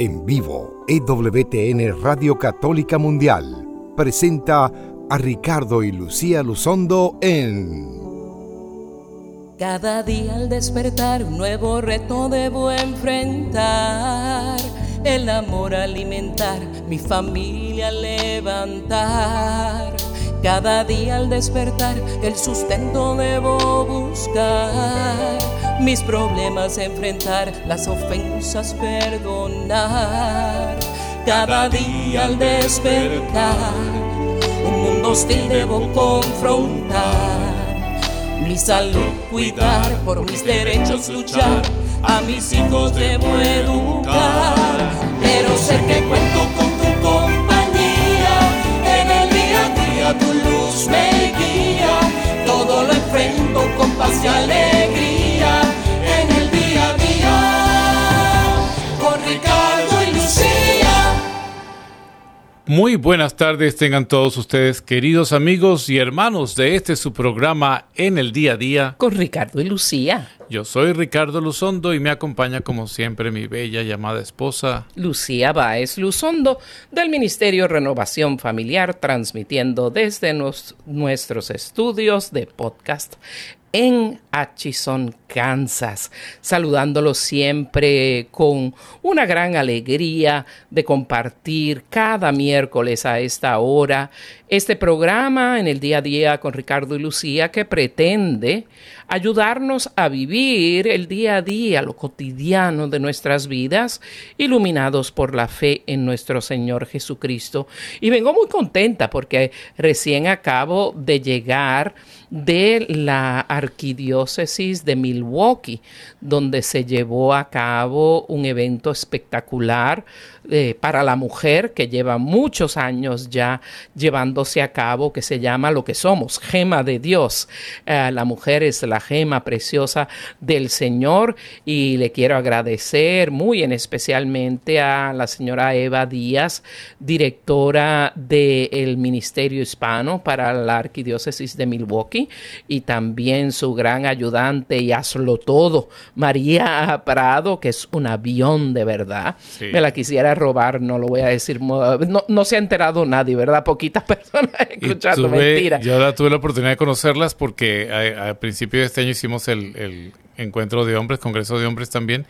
En vivo, EWTN Radio Católica Mundial presenta a Ricardo y Lucía Luzondo en... Cada día al despertar un nuevo reto debo enfrentar. El amor alimentar, mi familia levantar. Cada día al despertar el sustento debo buscar. Mis problemas enfrentar, las ofensas perdonar. Cada día al despertar un mundo hostil debo confrontar. Mi salud cuidar, por mis derechos luchar. A mis hijos debo educar. Pero sé que cuento con tu compañía en el día a día tu luz me guía, todo lo enfrento con paz Muy buenas tardes tengan todos ustedes, queridos amigos y hermanos de este su programa en el día a día. Con Ricardo y Lucía. Yo soy Ricardo Luzondo y me acompaña como siempre mi bella llamada esposa Lucía Báez Luzondo del Ministerio Renovación Familiar transmitiendo desde nos, nuestros estudios de podcast en Atchison, Kansas, saludándolos siempre con una gran alegría de compartir cada miércoles a esta hora este programa en el día a día con Ricardo y Lucía que pretende ayudarnos a vivir el día a día, lo cotidiano de nuestras vidas, iluminados por la fe en nuestro Señor Jesucristo. Y vengo muy contenta porque recién acabo de llegar de la arquidiócesis de Milwaukee, donde se llevó a cabo un evento espectacular eh, para la mujer que lleva muchos años ya llevándose a cabo, que se llama lo que somos, gema de Dios. Eh, la mujer es la gema preciosa del Señor y le quiero agradecer muy en especialmente a la señora Eva Díaz, directora del Ministerio Hispano para la Arquidiócesis de Milwaukee y también su gran ayudante y hazlo todo, María Prado, que es un avión de verdad. Sí. Me la quisiera robar, no lo voy a decir, no, no se ha enterado nadie, ¿verdad? Poquitas personas escuchando, tuve- mentira. Yo la- tuve la oportunidad de conocerlas porque a, a principio de este año hicimos el, el encuentro de hombres, congreso de hombres también,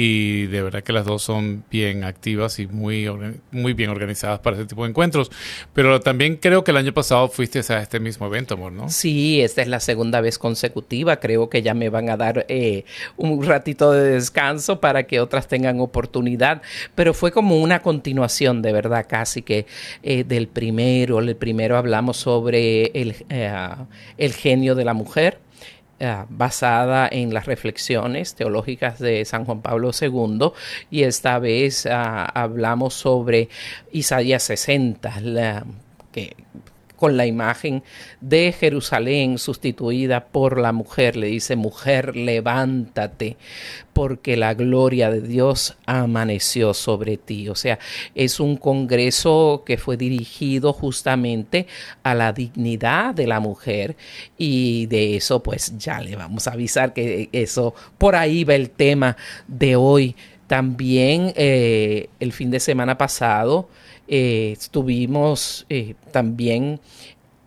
y de verdad que las dos son bien activas y muy, muy bien organizadas para ese tipo de encuentros. Pero también creo que el año pasado fuiste a este mismo evento, amor, ¿no? Sí, esta es la segunda vez consecutiva. Creo que ya me van a dar eh, un ratito de descanso para que otras tengan oportunidad. Pero fue como una continuación, de verdad, casi que eh, del primero. El primero hablamos sobre el, eh, el genio de la mujer. Eh, basada en las reflexiones teológicas de San Juan Pablo II y esta vez ah, hablamos sobre Isaías 60, la- que con la imagen de Jerusalén sustituida por la mujer. Le dice, mujer, levántate, porque la gloria de Dios amaneció sobre ti. O sea, es un congreso que fue dirigido justamente a la dignidad de la mujer y de eso pues ya le vamos a avisar que eso, por ahí va el tema de hoy. También eh, el fin de semana pasado eh, estuvimos eh, también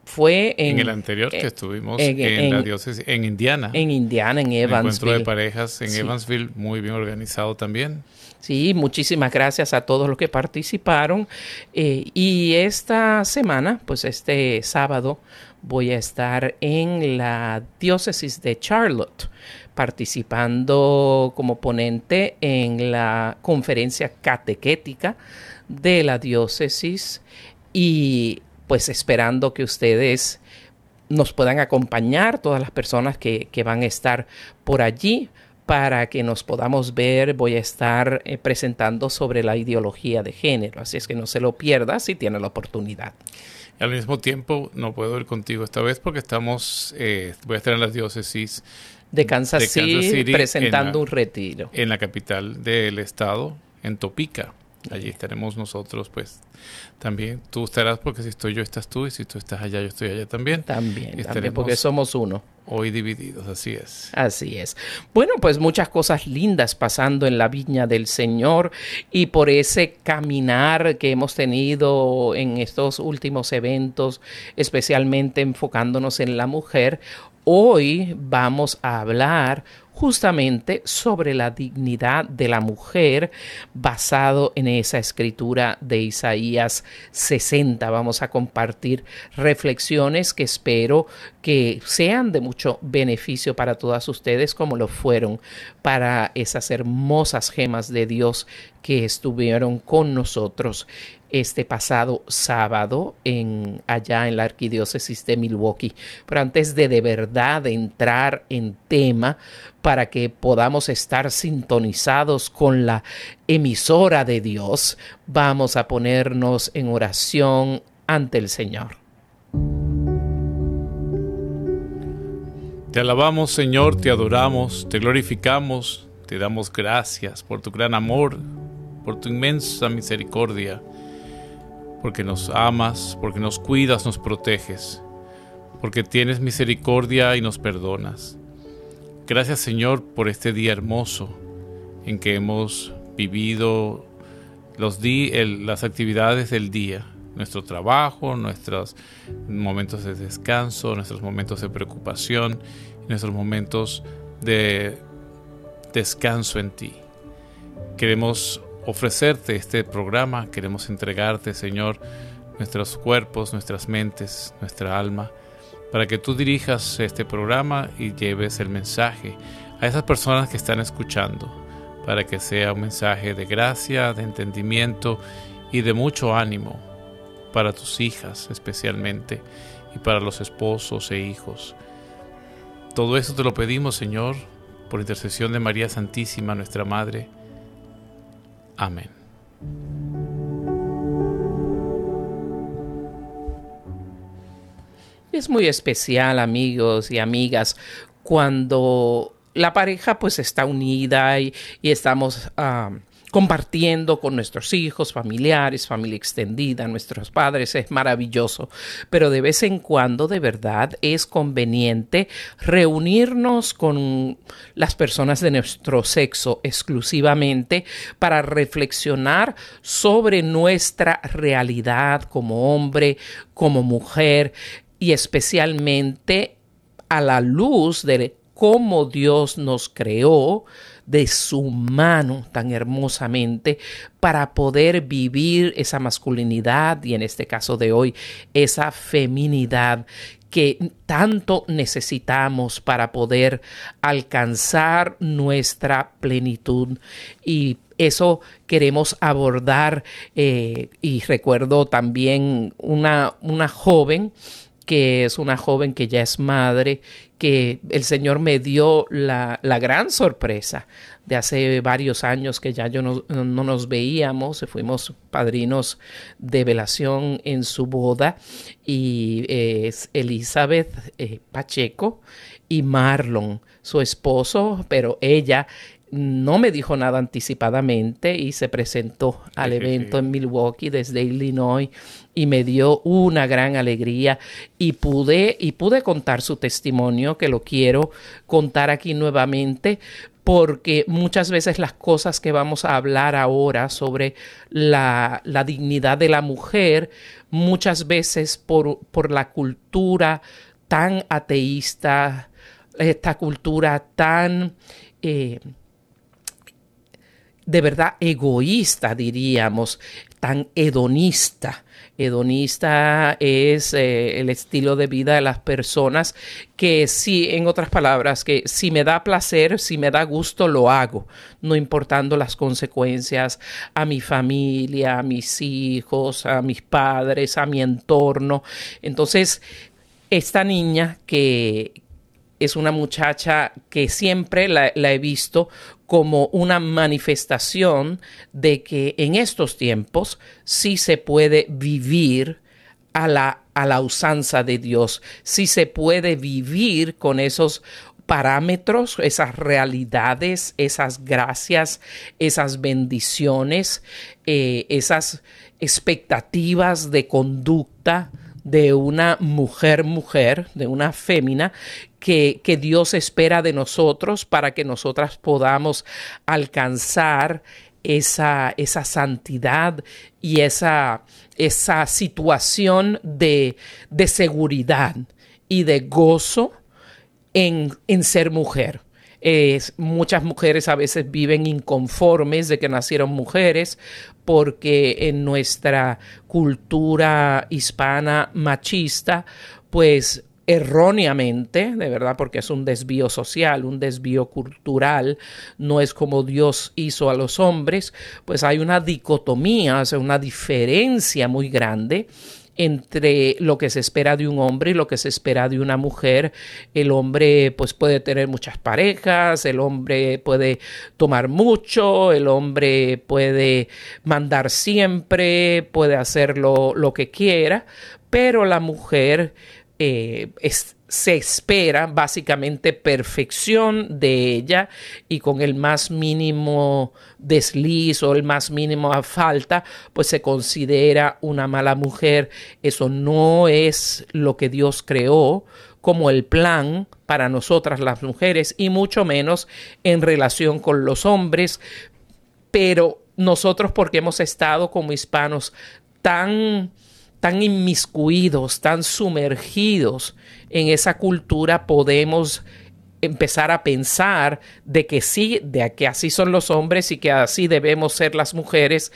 fue en, En, el anterior que eh, estuvimos en- en, la diócesis, en Indiana. en Indiana, en Un encuentro de Evansville. parejas en Sí. Evansville, muy bien organizado también. Sí, muchísimas gracias a todos los que participaron. Eh, y esta semana, pues este sábado, voy a estar en la diócesis de Charlotte, participando como ponente en la conferencia catequética de la diócesis y pues esperando que ustedes nos puedan acompañar, todas las personas que, que van a estar por allí para que nos podamos ver. Voy a estar eh, presentando sobre la ideología de género, así es que no se lo pierda si tiene la oportunidad. Y al mismo tiempo, no puedo ir contigo esta vez porque estamos, eh, voy a estar en la diócesis De Kansas, De Kansas City, City, presentando la- un retiro. en la capital del estado, en Topica. Allí estaremos nosotros, pues también. Tú estarás porque si estoy yo, estás tú, y si tú estás allá, yo estoy allá también. También, también porque somos uno. Hoy divididos, así es. Así es. Bueno, pues muchas cosas lindas pasando en la viña del Señor y por ese caminar que hemos tenido en estos últimos eventos, especialmente enfocándonos en la mujer, hoy vamos a hablar justamente sobre la dignidad de la mujer basado en esa escritura de Isaías 60. Vamos a compartir reflexiones que espero que sean de mucho beneficio para todas ustedes como lo fueron para esas hermosas gemas de Dios que estuvieron con nosotros este pasado sábado en, allá en la arquidiócesis de Milwaukee. Pero antes de de verdad entrar en tema, para que podamos estar sintonizados con la emisora de Dios, vamos a ponernos en oración ante el Señor. Te alabamos Señor, te adoramos, te glorificamos, te damos gracias por tu gran amor, por tu inmensa misericordia porque nos amas, porque nos cuidas, nos proteges, porque tienes misericordia y nos perdonas. Gracias Señor por este día hermoso en que hemos vivido los las actividades del día, nuestro trabajo, nuestros momentos de descanso, nuestros momentos de preocupación, nuestros momentos de descanso en ti. Queremos ofrecerte este programa, queremos entregarte, Señor, nuestros cuerpos, nuestras mentes, nuestra alma, para que tú dirijas este programa y lleves el mensaje a esas personas que están escuchando, para que sea un mensaje de gracia, de entendimiento y de mucho ánimo para tus hijas especialmente y para los esposos e hijos. Todo eso te lo pedimos, Señor, por intercesión de María Santísima, nuestra Madre, Amén. Es muy especial, amigos y amigas, cuando la pareja pues está unida y, estamos ah, compartiendo con nuestros hijos, familiares, familia extendida, nuestros padres, es maravilloso. Pero de vez en cuando, de verdad, es conveniente reunirnos con las personas de nuestro sexo exclusivamente para reflexionar sobre nuestra realidad como hombre, como mujer y especialmente a la luz de cómo Dios nos creó, de su mano tan hermosamente para poder vivir esa masculinidad y en este caso de hoy esa feminidad que tanto necesitamos para poder alcanzar nuestra plenitud. Y eso queremos abordar eh, y recuerdo también una, una joven que es una joven que ya es madre, que el Señor me dio la, gran sorpresa de hace varios años que ya yo no, nos veíamos, fuimos padrinos de velación en su boda y es Elizabeth eh, Pacheco y Marlon, su esposo, pero ella no me dijo nada anticipadamente y se presentó al evento en Milwaukee desde Illinois y me dio una gran alegría y pude y pude contar su testimonio que lo quiero contar aquí nuevamente porque muchas veces las cosas que vamos a hablar ahora sobre la, dignidad de la mujer, muchas veces por, por la cultura tan ateísta, esta cultura tan eh, de verdad egoísta, diríamos, tan hedonista. Hedonista es eh, el estilo de vida de las personas que sí, en otras palabras, que si me da placer, si me da gusto, lo hago, no importando las consecuencias a mi familia, a mis hijos, a mis padres, a mi entorno. Entonces, esta niña que, es una muchacha que siempre la, he visto como una manifestación de que en estos tiempos sí se puede vivir a la, a la usanza de Dios, sí se puede vivir con esos parámetros, esas realidades, esas gracias, esas bendiciones, eh, esas expectativas de conducta de una mujer mujer, de una fémina, que, Dios espera de nosotros para que nosotras podamos alcanzar esa, esa santidad y esa, esa situación de, de seguridad y de gozo en, en ser mujer. muchas mujeres a veces viven inconformes de que nacieron mujeres porque en nuestra cultura hispana machista, pues erróneamente, de verdad, porque es un desvío social, un desvío cultural, no es como Dios hizo a los hombres, pues hay una dicotomía, o sea, una diferencia muy grande entre lo que se espera de un hombre y lo que se espera de una mujer. El hombre pues puede tener muchas parejas, el hombre puede tomar mucho, el hombre puede mandar siempre, puede hacer lo, lo que quiera, pero la mujer eh, es, se espera básicamente perfección de ella y con el más mínimo desliz o el más mínimo falta, pues se considera una mala mujer. Eso no es lo que Dios creó como el plan para nosotras las mujeres y mucho menos en relación con los hombres, pero nosotros porque hemos estado como hispanos tan tan inmiscuidos, tan sumergidos en esa cultura, podemos empezar a pensar de que sí, de que así son los hombres y que así debemos ser las mujeres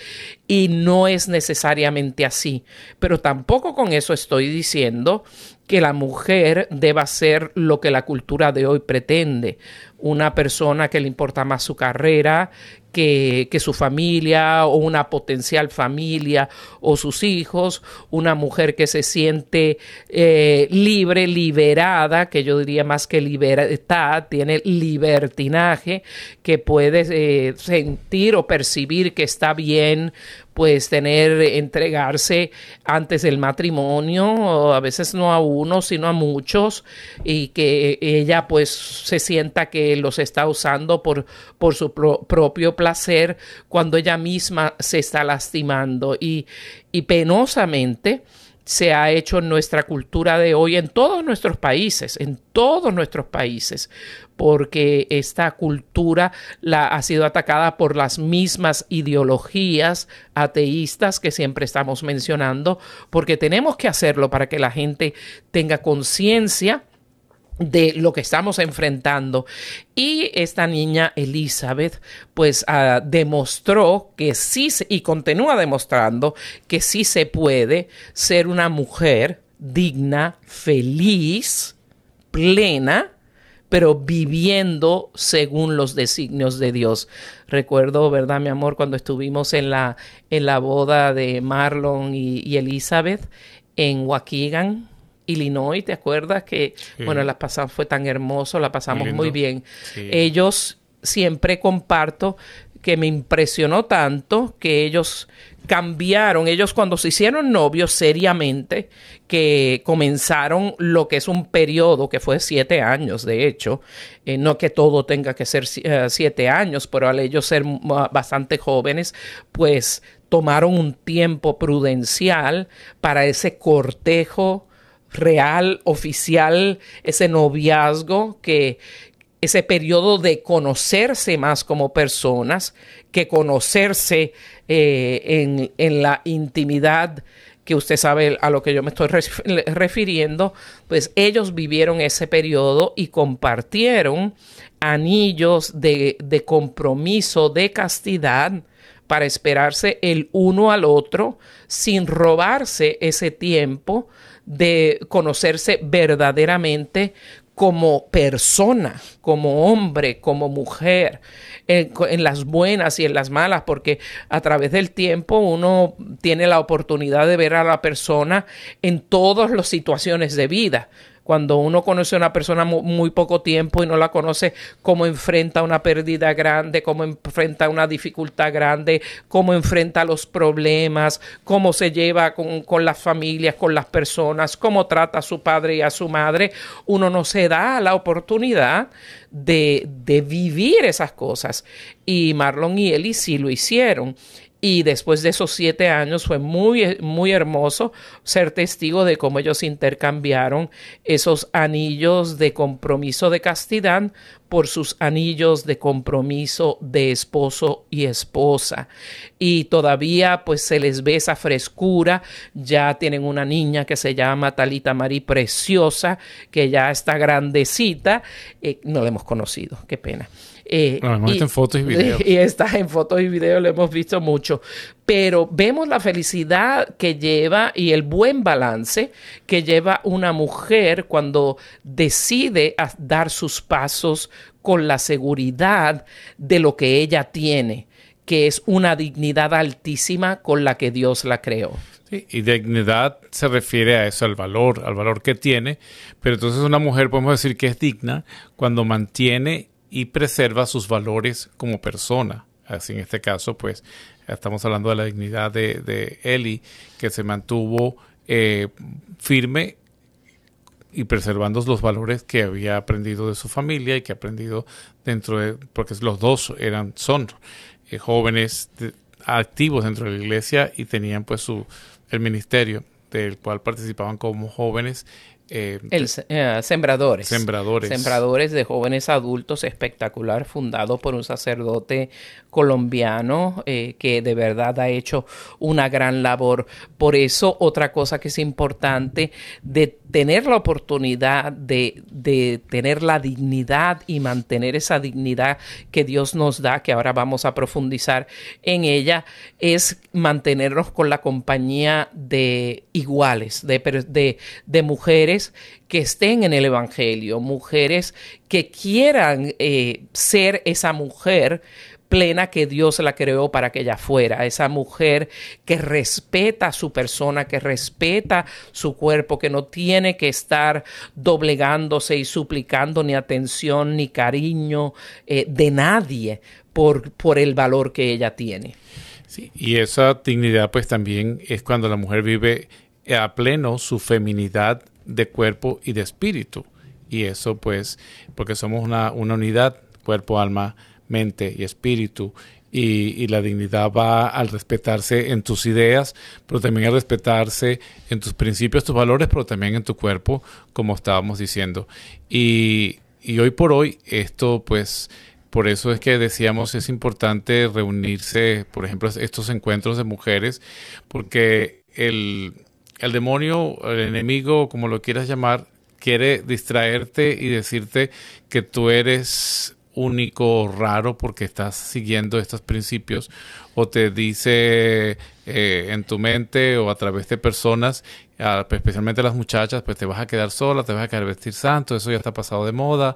y no es necesariamente así. Pero tampoco con eso estoy diciendo que la mujer deba ser lo que la cultura de hoy pretende, una persona que le importa más su carrera que, su familia o una potencial familia o sus hijos, una mujer que se siente eh, libre, liberada, que yo diría más que libertad, tiene libertinaje, que puede eh, sentir o percibir que está bien pues tener, entregarse antes del matrimonio, a veces no a uno, sino a muchos, y que ella pues se sienta que los está usando por, por su propio placer cuando ella misma se está lastimando. Y, y penosamente, se ha hecho en nuestra cultura de hoy, en todos nuestros países, en todos nuestros países, porque esta cultura la, ha sido atacada por las mismas ideologías ateístas que siempre estamos mencionando, porque tenemos que hacerlo para que la gente tenga conciencia de lo que estamos enfrentando. Y esta niña Elizabeth, pues ah, demostró que sí, y continúa demostrando que sí se puede ser una mujer digna, feliz, plena, pero viviendo según los designios de Dios. Recuerdo, ¿verdad, mi amor, cuando estuvimos en la, en la boda de Marlon y, Elizabeth en Waukegan, Illinois, ¿te acuerdas? Que, bueno, la pasamos, fue tan hermoso, la pasamos muy, bien. Ellos siempre comparto que me impresionó tanto que ellos cambiaron, ellos cuando se hicieron novios seriamente, que comenzaron lo que es un periodo que fue siete años, de hecho, eh, no que todo tenga que ser eh, siete años, pero al ellos ser bastante jóvenes, pues tomaron un tiempo prudencial para ese cortejo real, oficial, ese noviazgo, que ese periodo de conocerse más como personas, que conocerse eh, en, en la intimidad que usted sabe a lo que yo me estoy refiriendo, pues ellos vivieron ese periodo y compartieron anillos de, de, compromiso, de castidad, para esperarse el uno al otro sin robarse ese tiempo de conocerse verdaderamente como persona, como hombre, como mujer, en, las buenas y en las malas, porque a través del tiempo uno tiene la oportunidad de ver a la persona en todas las situaciones de vida Cuando uno conoce a una persona muy, poco tiempo y no la conoce, cómo enfrenta una pérdida grande, cómo enfrenta una dificultad grande, cómo enfrenta los problemas, cómo se lleva con, con las familias, con las personas, cómo trata a su padre y a su madre, uno no se da la oportunidad de, de vivir esas cosas. Y Marlon y Eli sí lo hicieron. Y después de esos siete años fue muy, muy hermoso ser testigo de cómo ellos intercambiaron esos anillos de compromiso de castidad por sus anillos de compromiso de esposo y esposa. Y todavía pues se les ve esa frescura. Ya tienen una niña que se llama Talita Marí Preciosa, que ya está grandecita. Eh, no la hemos conocido, qué pena. Eh, y, en fotos y videos. Y está en fotos y videos, lo hemos visto mucho. Pero vemos la felicidad que lleva y el buen balance que lleva una mujer cuando decide dar sus pasos con la seguridad de lo que ella tiene, que es una dignidad altísima con la que Dios la creó. Sí, y dignidad se refiere a eso, al valor, al valor que tiene. Pero entonces una mujer podemos decir que es digna cuando mantiene y preserva sus valores como persona. Así en este caso, pues estamos hablando de la dignidad de, de Eli, que se mantuvo eh, firme y preservando los valores que había aprendido de su familia y que ha aprendido dentro de, porque los dos eran, son eh, jóvenes activos dentro de la iglesia y tenían pues su, el ministerio del cual participaban como jóvenes eh, el, eh, sembradores. Sembradores. Sembradores de jóvenes adultos espectacular, fundado por un sacerdote colombiano eh, que de verdad ha hecho una gran labor. Por eso, otra cosa que es importante de tener la oportunidad de, de tener la dignidad y mantener esa dignidad que Dios nos da, que ahora vamos a profundizar en ella, es mantenernos con la compañía de iguales, de, de, mujeres que estén en el Evangelio, mujeres que quieran eh, ser esa mujer plena que Dios la creó para que ella fuera, esa mujer que respeta a su persona, que respeta su cuerpo, que no tiene que estar doblegándose y suplicando ni atención ni cariño eh, de nadie por, por el valor que ella tiene. Sí, y esa dignidad pues también es cuando la mujer vive a pleno su feminidad de cuerpo y de espíritu. Y eso pues porque somos una, una unidad, cuerpo, alma, mente y espíritu. Y, la dignidad va al respetarse en tus ideas, pero también al respetarse en tus principios, tus valores, pero también en tu cuerpo, como estábamos diciendo. Y, hoy por hoy, esto pues, por eso es que decíamos, es importante reunirse, por ejemplo, estos encuentros de mujeres, porque el, el demonio, el enemigo, como lo quieras llamar, quiere distraerte y decirte que tú eres único, raro, porque estás siguiendo estos principios, o te dice eh, en tu mente o a través de personas, especialmente las muchachas, pues te vas a quedar sola, te vas a quedar vestir santo, eso ya está pasado de moda.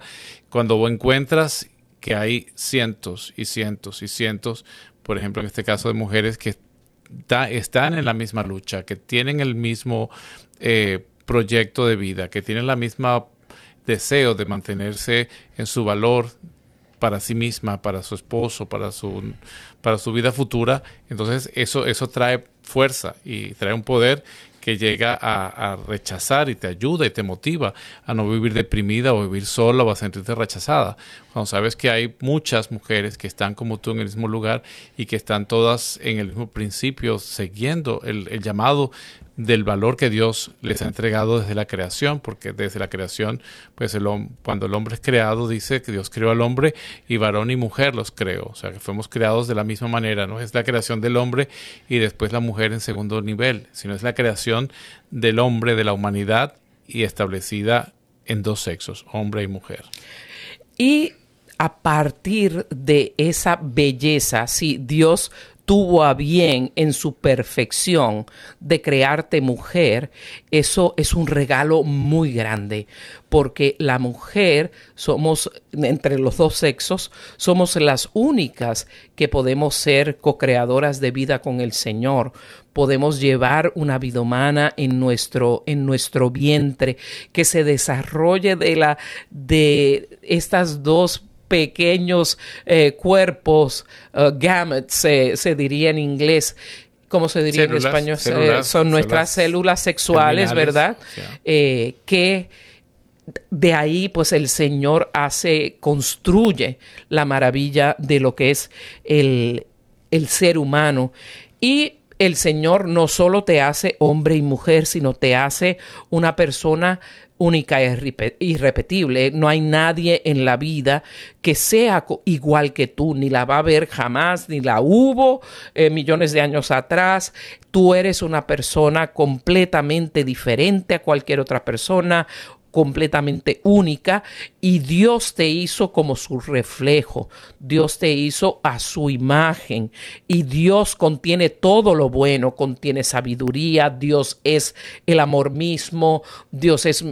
Cuando encuentras que hay cientos y cientos y cientos, por ejemplo, en este caso de mujeres que están en la misma lucha, que tienen el mismo eh, proyecto de vida, que tienen la misma deseo de mantenerse en su valor, para sí misma, para su esposo, para su, para su vida futura, entonces eso, eso trae fuerza y trae un poder que llega a, rechazar y te ayuda y te motiva a no vivir deprimida o vivir sola o a sentirte rechazada. Cuando sabes que hay muchas mujeres que están como tú en el mismo lugar y que están todas en el mismo principio, siguiendo el, el llamado del valor que Dios les ha entregado desde la creación, porque desde la creación, pues el, cuando el hombre es creado, dice que Dios creó al hombre y varón y mujer los creó, o sea que fuimos creados de la misma manera, no es la creación del hombre y después la mujer en segundo nivel, sino es la creación del hombre, de la humanidad y establecida en dos sexos, hombre y mujer. Y a partir de esa belleza, si Dios tuvo a bien en su perfección de crearte mujer, eso es un regalo muy grande, porque la mujer somos, entre los dos sexos, somos las únicas que podemos ser co-creadoras de vida con el Señor. Podemos llevar una vida humana en nuestro, en nuestro vientre, que se desarrolle de, la, de estas dos pequeños eh, cuerpos, uh, gametes, se, diría en inglés, ¿cómo se diría en español? Eh, son nuestras células, sexuales, ¿verdad? Eh, que de ahí pues el Señor hace, construye la maravilla de lo que es el, el ser humano. Y el Señor no solo te hace hombre y mujer, sino te hace una persona única e irrepetible. No hay nadie en la vida que sea igual que tú, ni la va a ver jamás, ni la hubo eh, millones de años atrás. Tú eres una persona completamente diferente a cualquier otra persona, completamente única y Dios te hizo como su reflejo, Dios te hizo a su imagen y Dios contiene todo lo bueno, contiene sabiduría, Dios es el amor mismo, Dios es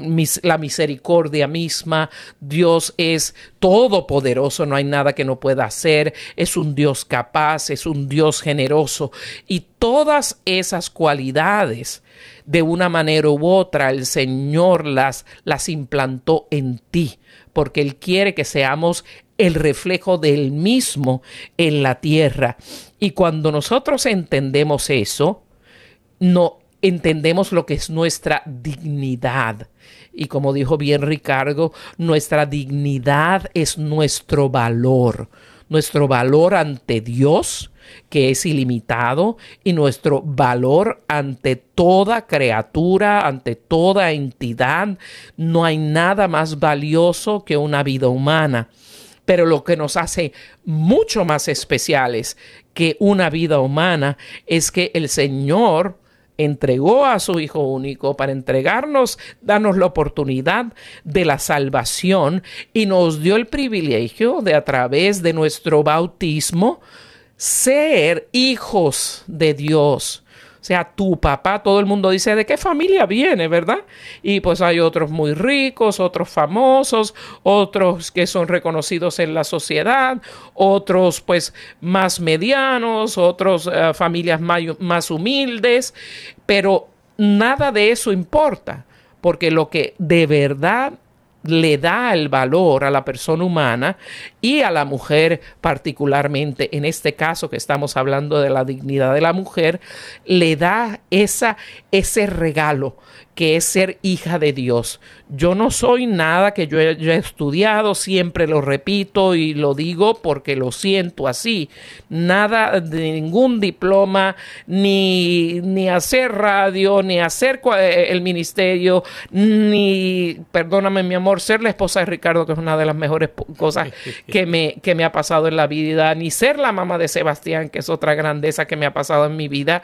la misericordia misma, Dios es todopoderoso, no hay nada que no pueda hacer, es un Dios capaz, es un Dios generoso y todas esas cualidades de una manera u otra el Señor las, las implantó en ti, porque Él quiere que seamos el reflejo del mismo en la tierra. Y cuando nosotros entendemos eso, no entendemos lo que es nuestra dignidad. Y como dijo bien Ricardo, nuestra dignidad es nuestro valor, nuestro valor ante Dios, que es ilimitado y nuestro valor ante toda criatura, ante toda entidad. No hay nada más valioso que una vida humana. Pero lo que nos hace mucho más especiales que una vida humana es que el Señor entregó a su Hijo único para entregarnos, darnos la oportunidad de la salvación y nos dio el privilegio de a través de nuestro bautismo ser hijos de Dios. Sea, tu papá, todo el mundo dice, ¿de qué familia viene, verdad? Y pues hay otros muy ricos, otros famosos, otros que son reconocidos en la sociedad, otros pues más medianos, otros eh, familias más humildes, pero nada de eso importa, porque lo que de verdad le da el valor a la persona humana y a la mujer particularmente, en este caso que estamos hablando de la dignidad de la mujer, le da esa, ese regalo que es ser hija de Dios. Yo no soy nada que yo, he estudiado, siempre lo repito y lo digo porque lo siento así. Nada de ningún diploma, ni, ni hacer radio, ni hacer eh, el ministerio, ni, perdóname mi amor, ser la esposa de Ricardo, que es una de las mejores cosas que me, que me ha pasado en la vida, ni ser la mamá de Sebastián, que es otra grandeza que me ha pasado en mi vida,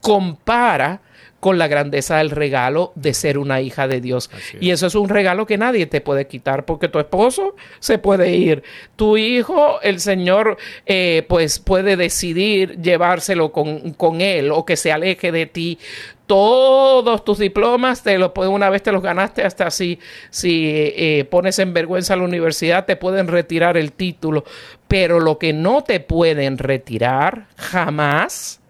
compara con la grandeza del regalo de ser una hija de Dios. Y eso es un regalo que nadie te puede quitar porque tu esposo se puede ir. Tu hijo, el Señor, eh, pues puede decidir llevárselo con, él o que se aleje de ti todos tus diplomas, te lo, una vez te los ganaste, hasta si, si eh, pones en vergüenza a la universidad, te pueden retirar el título. Pero lo que no te pueden retirar jamás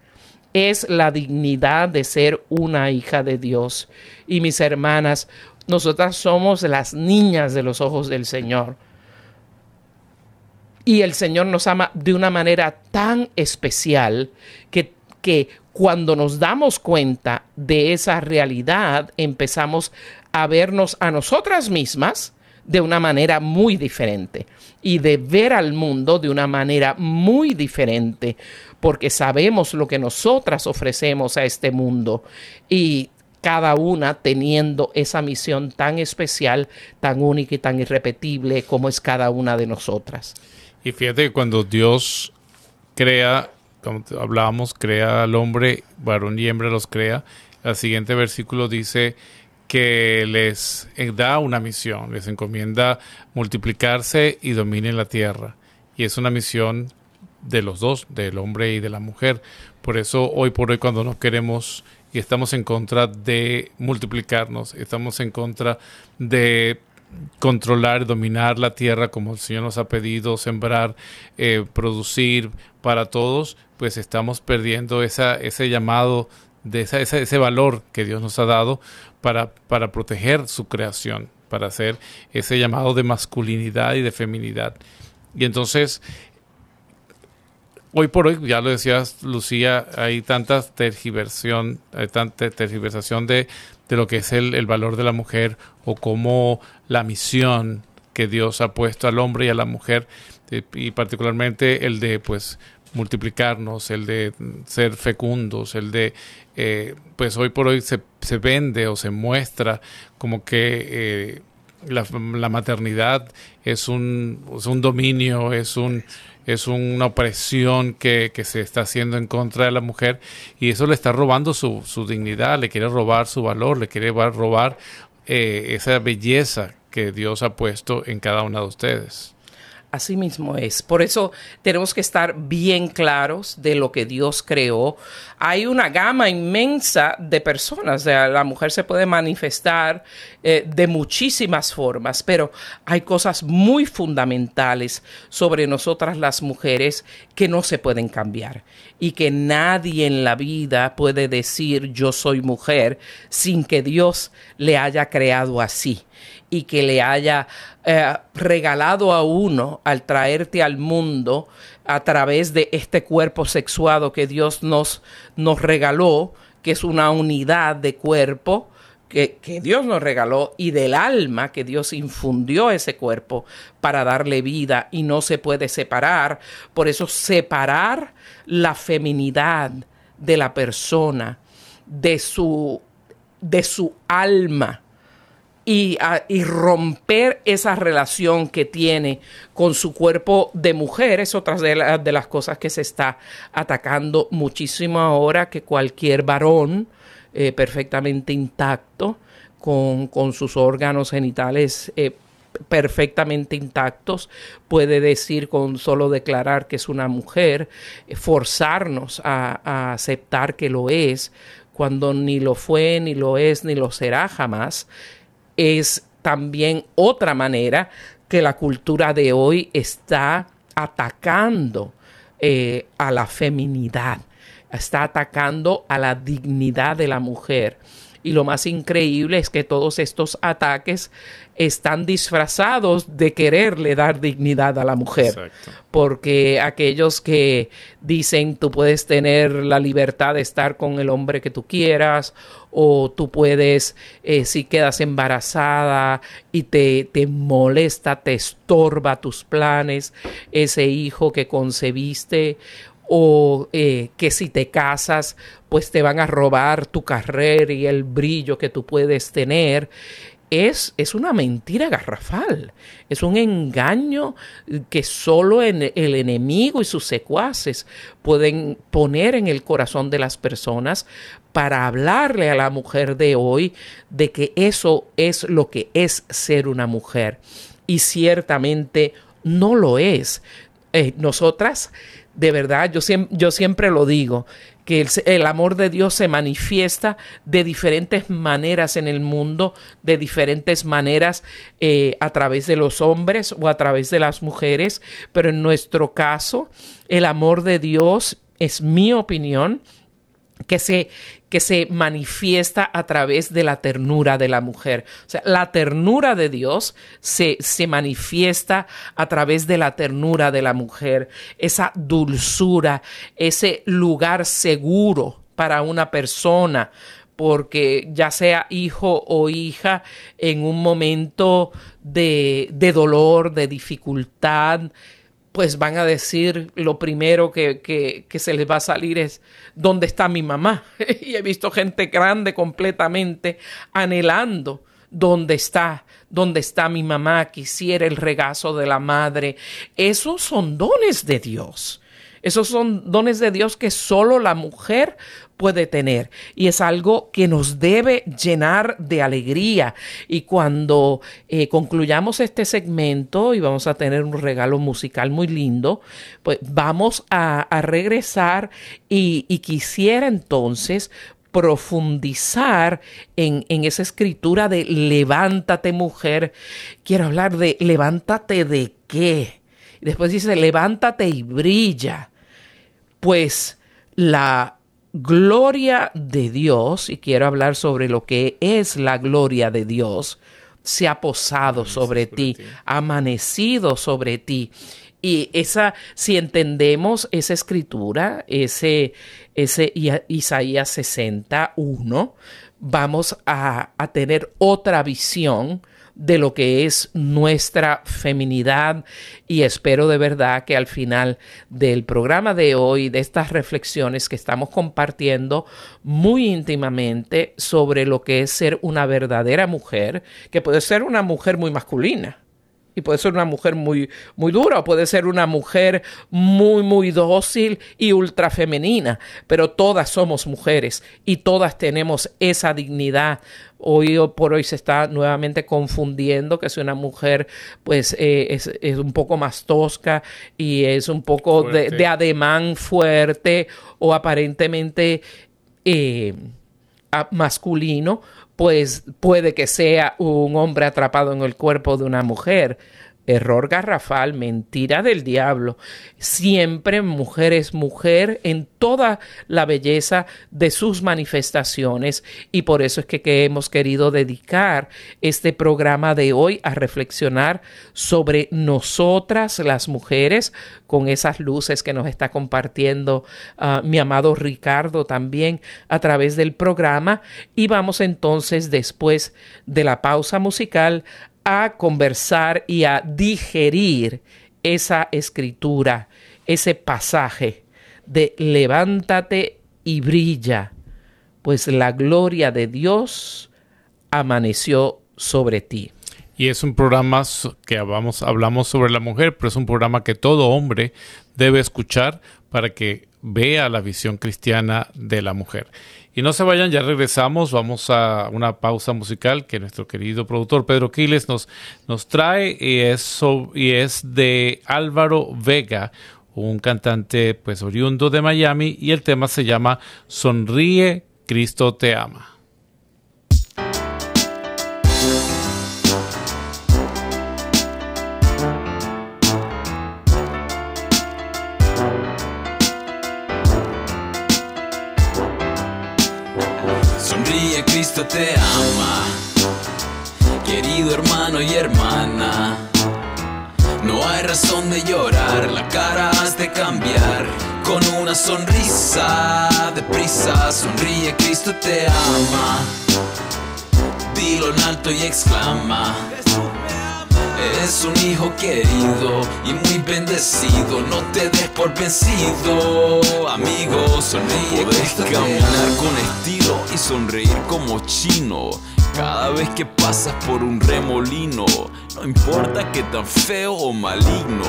es la dignidad de ser una hija de Dios. Y mis hermanas, nosotras somos las niñas de los ojos del Señor. Y el Señor nos ama de una manera tan especial que, que cuando nos damos cuenta de esa realidad, empezamos a vernos a nosotras mismas de una manera muy diferente y de ver al mundo de una manera muy diferente, porque sabemos lo que nosotras ofrecemos a este mundo y cada una teniendo esa misión tan especial, tan única y tan irrepetible como es cada una de nosotras. Y fíjate que cuando Dios crea, como hablábamos, crea al hombre, varón y hembra los crea, el siguiente versículo dice, que les eh, da una misión, les encomienda multiplicarse y dominen la tierra. Y es una misión de los dos, del hombre y de la mujer. Por eso hoy por hoy cuando nos queremos y estamos en contra de multiplicarnos, estamos en contra de controlar, dominar la tierra como el Señor nos ha pedido, sembrar, eh, producir para todos, pues estamos perdiendo ese llamado, de esa, ese valor que Dios nos ha dado para, para proteger su creación, para hacer ese llamado de masculinidad y de feminidad. Y entonces, hoy por hoy, ya lo decías, Lucía, hay tanta tergiversión, hay tanta tergiversación de, de lo que es el, el, valor de la mujer o cómo la misión que Dios ha puesto al hombre y a la mujer, eh, y particularmente el de, pues, multiplicarnos, el de ser fecundos, el de, eh, pues hoy por hoy se, se, vende o se muestra como que eh, la, la, maternidad es un, es un dominio, es un es una opresión que, que, se está haciendo en contra de la mujer y eso le está robando su, su dignidad, le quiere robar su valor, le quiere robar eh, esa belleza que Dios ha puesto en cada una de ustedes. Así mismo es. Por eso tenemos que estar bien claros de lo que Dios creó. Hay una gama inmensa de personas. La mujer se puede manifestar eh, de muchísimas formas, pero hay cosas muy fundamentales sobre nosotras las mujeres que no se pueden cambiar y que nadie en la vida puede decir yo soy mujer sin que Dios le haya creado así y que le haya eh, regalado a uno al traerte al mundo a través de este cuerpo sexuado que Dios nos, nos regaló, que es una unidad de cuerpo. Que, que, Dios nos regaló y del alma que Dios infundió ese cuerpo para darle vida y no se puede separar. Por eso separar la feminidad de la persona, de su, de su alma, y, a, romper esa relación que tiene con su cuerpo de mujer es otra de, la, de, las cosas que se está atacando muchísimo ahora que cualquier varón eh, perfectamente intacto con, con, sus órganos genitales eh, perfectamente intactos puede decir con solo declarar que es una mujer eh, forzarnos a aceptar que lo es cuando ni lo fue ni lo es ni lo será jamás es también otra manera que la cultura de hoy está atacando eh, a la feminidad, está atacando a la dignidad de la mujer. Y lo más increíble es que todos estos ataques están disfrazados de quererle dar dignidad a la mujer. Exacto. Porque aquellos que dicen tú puedes tener la libertad de estar con el hombre que tú quieras o tú puedes, eh, si quedas embarazada y te, te molesta, te estorba tus planes, ese hijo que concebiste o eh, que si te casas, pues te van a robar tu carrera y el brillo que tú puedes tener. Es, es, una mentira garrafal, es un engaño que solo el enemigo y sus secuaces pueden poner en el corazón de las personas para hablarle a la mujer de hoy de que eso es lo que es ser una mujer. Y ciertamente no lo es. Eh, nosotras de verdad, yo, yo siempre lo digo, que el, amor de Dios se manifiesta de diferentes maneras en el mundo, de diferentes maneras eh, a través de los hombres o a través de las mujeres, pero en nuestro caso, el amor de Dios, es mi opinión, que se, que se manifiesta a través de la ternura de la mujer. O sea, la ternura de Dios se, se manifiesta a través de la ternura de la mujer, esa dulzura, ese lugar seguro para una persona, porque ya sea hijo o hija en un momento de, de dolor, de dificultad, pues van a decir lo primero que, que, que, se les va a salir es ¿dónde está mi mamá? y he visto gente grande completamente anhelando dónde está, dónde está mi mamá, quisiera el regazo de la madre. Esos son dones de Dios. Esos son dones de Dios que solo la mujer puede tener y es algo que nos debe llenar de alegría y cuando eh, concluyamos este segmento y vamos a tener un regalo musical muy lindo pues vamos a, regresar y, quisiera entonces profundizar en, en, esa escritura de levántate mujer. Quiero hablar de levántate de qué. Después dice levántate y brilla. Pues la gloria de Dios, y quiero hablar sobre lo que es la gloria de Dios, se ha posado sobre ti, ha amanecido sobre ti. Y esa, si entendemos esa escritura, ese, ese Isaías 61, vamos a, a tener otra visión de lo que es nuestra feminidad. Y espero de verdad que al final del programa de hoy, de estas reflexiones que estamos compartiendo muy íntimamente sobre lo que es ser una verdadera mujer, que puede ser una mujer muy masculina y puede ser una mujer muy, muy dura, o puede ser una mujer muy, muy dócil y ultra femenina, pero todas somos mujeres y todas tenemos esa dignidad. Hoy por hoy se está nuevamente confundiendo que si una mujer pues eh, es, un poco más tosca y es un poco de, ademán fuerte o aparentemente eh, masculino, pues puede que sea un hombre atrapado en el cuerpo de una mujer. Error garrafal, mentira del diablo. Siempre mujer es mujer en toda la belleza de sus manifestaciones y por eso es que, hemos querido dedicar este programa de hoy a reflexionar sobre nosotras las mujeres con esas luces que nos está compartiendo uh, mi amado Ricardo también a través del programa y vamos entonces después de la pausa musical a conversar y a digerir esa escritura, ese pasaje de levántate y brilla, pues la gloria de Dios amaneció sobre ti. Y es un programa que hablamos, hablamos sobre la mujer, pero es un programa que todo hombre debe escuchar para que vea la visión cristiana de la mujer. Y no se vayan, ya regresamos, vamos a una pausa musical que nuestro querido productor Pedro Quiles nos, nos trae y es, y es de Álvaro Vega, un cantante pues oriundo de Miami y el tema se llama Sonríe, Cristo te ama. Cristo te ama, querido hermano y hermana. No hay razón de llorar, la cara has de cambiar con una sonrisa. Deprisa, sonríe, Cristo te ama. Dilo en alto y exclama. Es un hijo querido y muy bendecido. No te des por vencido, amigo. Sonríe. Puedes caminar con estilo y sonreír como chino. Cada vez que pasas por un remolino, no importa que tan feo o maligno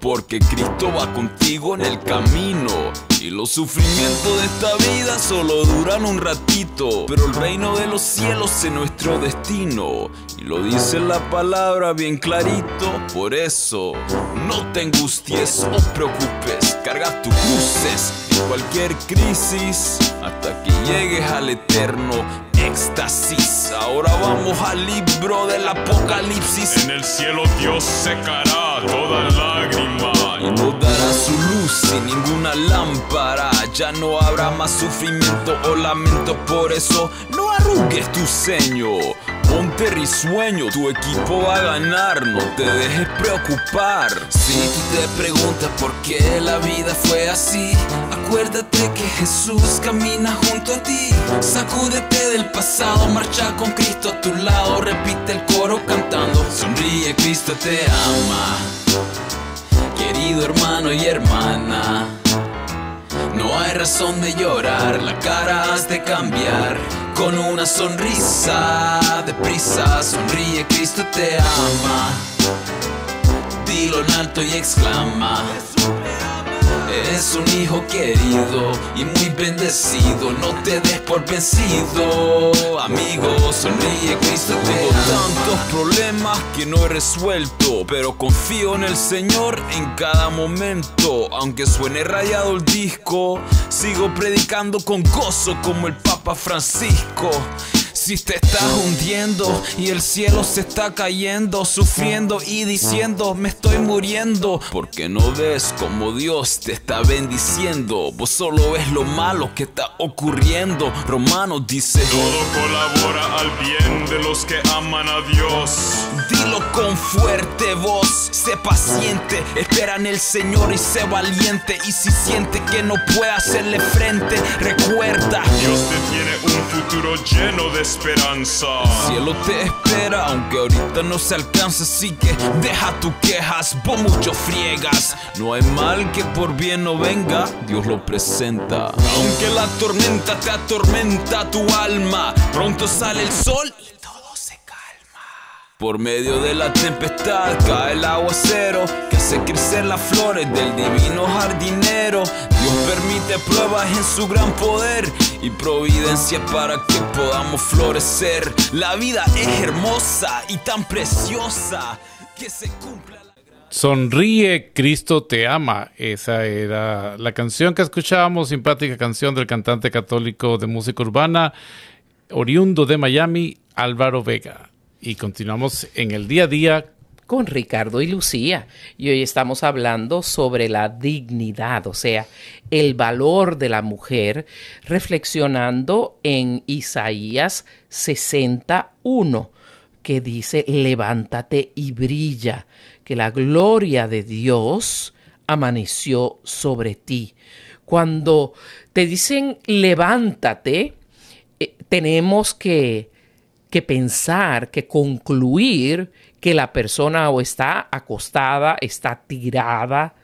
porque Cristo va contigo en el camino. Y los sufrimientos de esta vida solo duran un ratito, pero el reino de los cielos es nuestro destino. Y lo dice la palabra bien clarito, por eso no te angusties o preocupes, carga tus cruces en cualquier crisis hasta que llegues al eterno éxtasis. Ahora vamos al libro del Apocalipsis. En el cielo Dios secará toda lágrima y nos dará su luz sin ninguna lámpara. Ya no habrá más sufrimiento o lamento, por eso no arrugues tu ceño. Ponte risueño, tu equipo va a ganar, no te dejes preocupar. Si tú te preguntas por qué la vida fue así, acuérdate que Jesús camina junto a ti. Sacúdete del pasado, marcha con Cristo a tu lado, repite el coro cantando. Sonríe, Cristo te ama. Querido hermano y hermana, no hay razón de llorar, la cara has de cambiar con una sonrisa deprisa. Sonríe, Cristo te ama. Dilo en alto y exclama. Es un hijo querido y muy bendecido. No te des por vencido, amigo. Sonríe, Cristo. Tengo tantos problemas que no he resuelto, pero confío en el Señor en cada momento. Aunque suene rayado el disco, sigo predicando con gozo como el Papa Francisco. Si te estás hundiendo y el cielo se está cayendo, sufriendo y diciendo me estoy muriendo, porque no ves como Dios te está bendiciendo. Vos solo ves lo malo que está ocurriendo. Romanos dice: Todo colabora al bien de los que aman a Dios. Dilo con fuerte voz, sé paciente, espera en el Señor y sé valiente. Y si siente que no puede hacerle frente, recuerda: Dios te tiene un futuro lleno de esperanza. El cielo te espera, aunque ahorita no se alcanza. Así que deja tus quejas, vos mucho friegas. No hay mal que por bien no venga, Dios lo presenta. Aunque la tormenta te atormenta tu alma, pronto sale el sol Por medio de la tempestad cae el aguacero que hace crecer las flores del divino jardinero. Dios permite pruebas en su gran poder y providencia para que podamos florecer. La vida es hermosa y tan preciosa que se cumpla. la- Sonríe, Cristo te ama. Esa era la canción que escuchábamos, simpática canción del cantante católico de música urbana, oriundo de Miami, Álvaro Vega. Y continuamos en el día a día. con Ricardo y Lucía. Y hoy estamos hablando sobre la dignidad, o sea, el valor de la mujer, reflexionando en Isaías 61, que dice, levántate y brilla, que la gloria de Dios amaneció sobre ti. Cuando te dicen levántate, eh, tenemos que, que pensar, que concluir que la persona o está acostada, está tirada,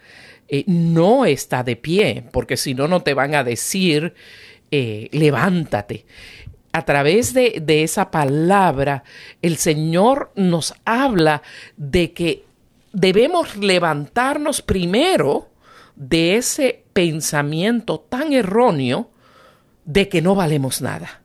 eh, no está de pie, porque si no, no te van a decir, eh, levántate. A través de, de esa palabra, el Señor nos habla de que debemos levantarnos primero de ese pensamiento tan erróneo de que no valemos nada,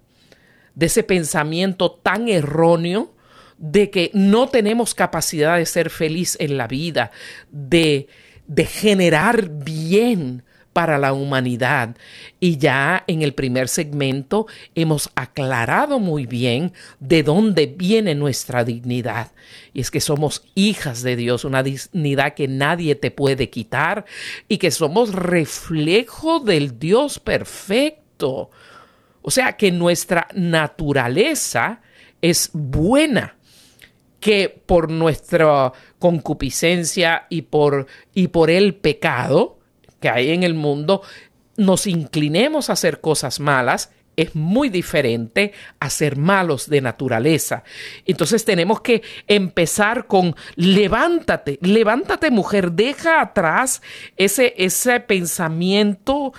de ese pensamiento tan erróneo de que no tenemos capacidad de ser feliz en la vida, de, de generar bien para la humanidad. Y ya en el primer segmento hemos aclarado muy bien de dónde viene nuestra dignidad. Y es que somos hijas de Dios, una dignidad que nadie te puede quitar y que somos reflejo del Dios perfecto. O sea que nuestra naturaleza es buena que por nuestra concupiscencia y por, y por el pecado que hay en el mundo, nos inclinemos a hacer cosas malas, es muy diferente a ser malos de naturaleza. Entonces tenemos que empezar con levántate, levántate mujer, deja atrás ese, ese pensamiento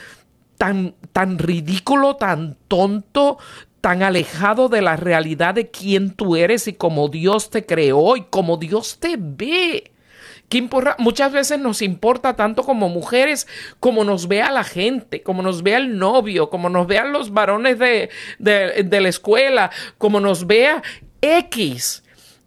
tan, tan ridículo, tan tonto, tan alejado de la realidad de quién tú eres y cómo Dios te creó y cómo Dios te ve. ¿Qué? Muchas veces nos importa tanto como mujeres como nos vea la gente, como nos vea el novio, como nos vean los varones de, de, de la escuela, como nos vea X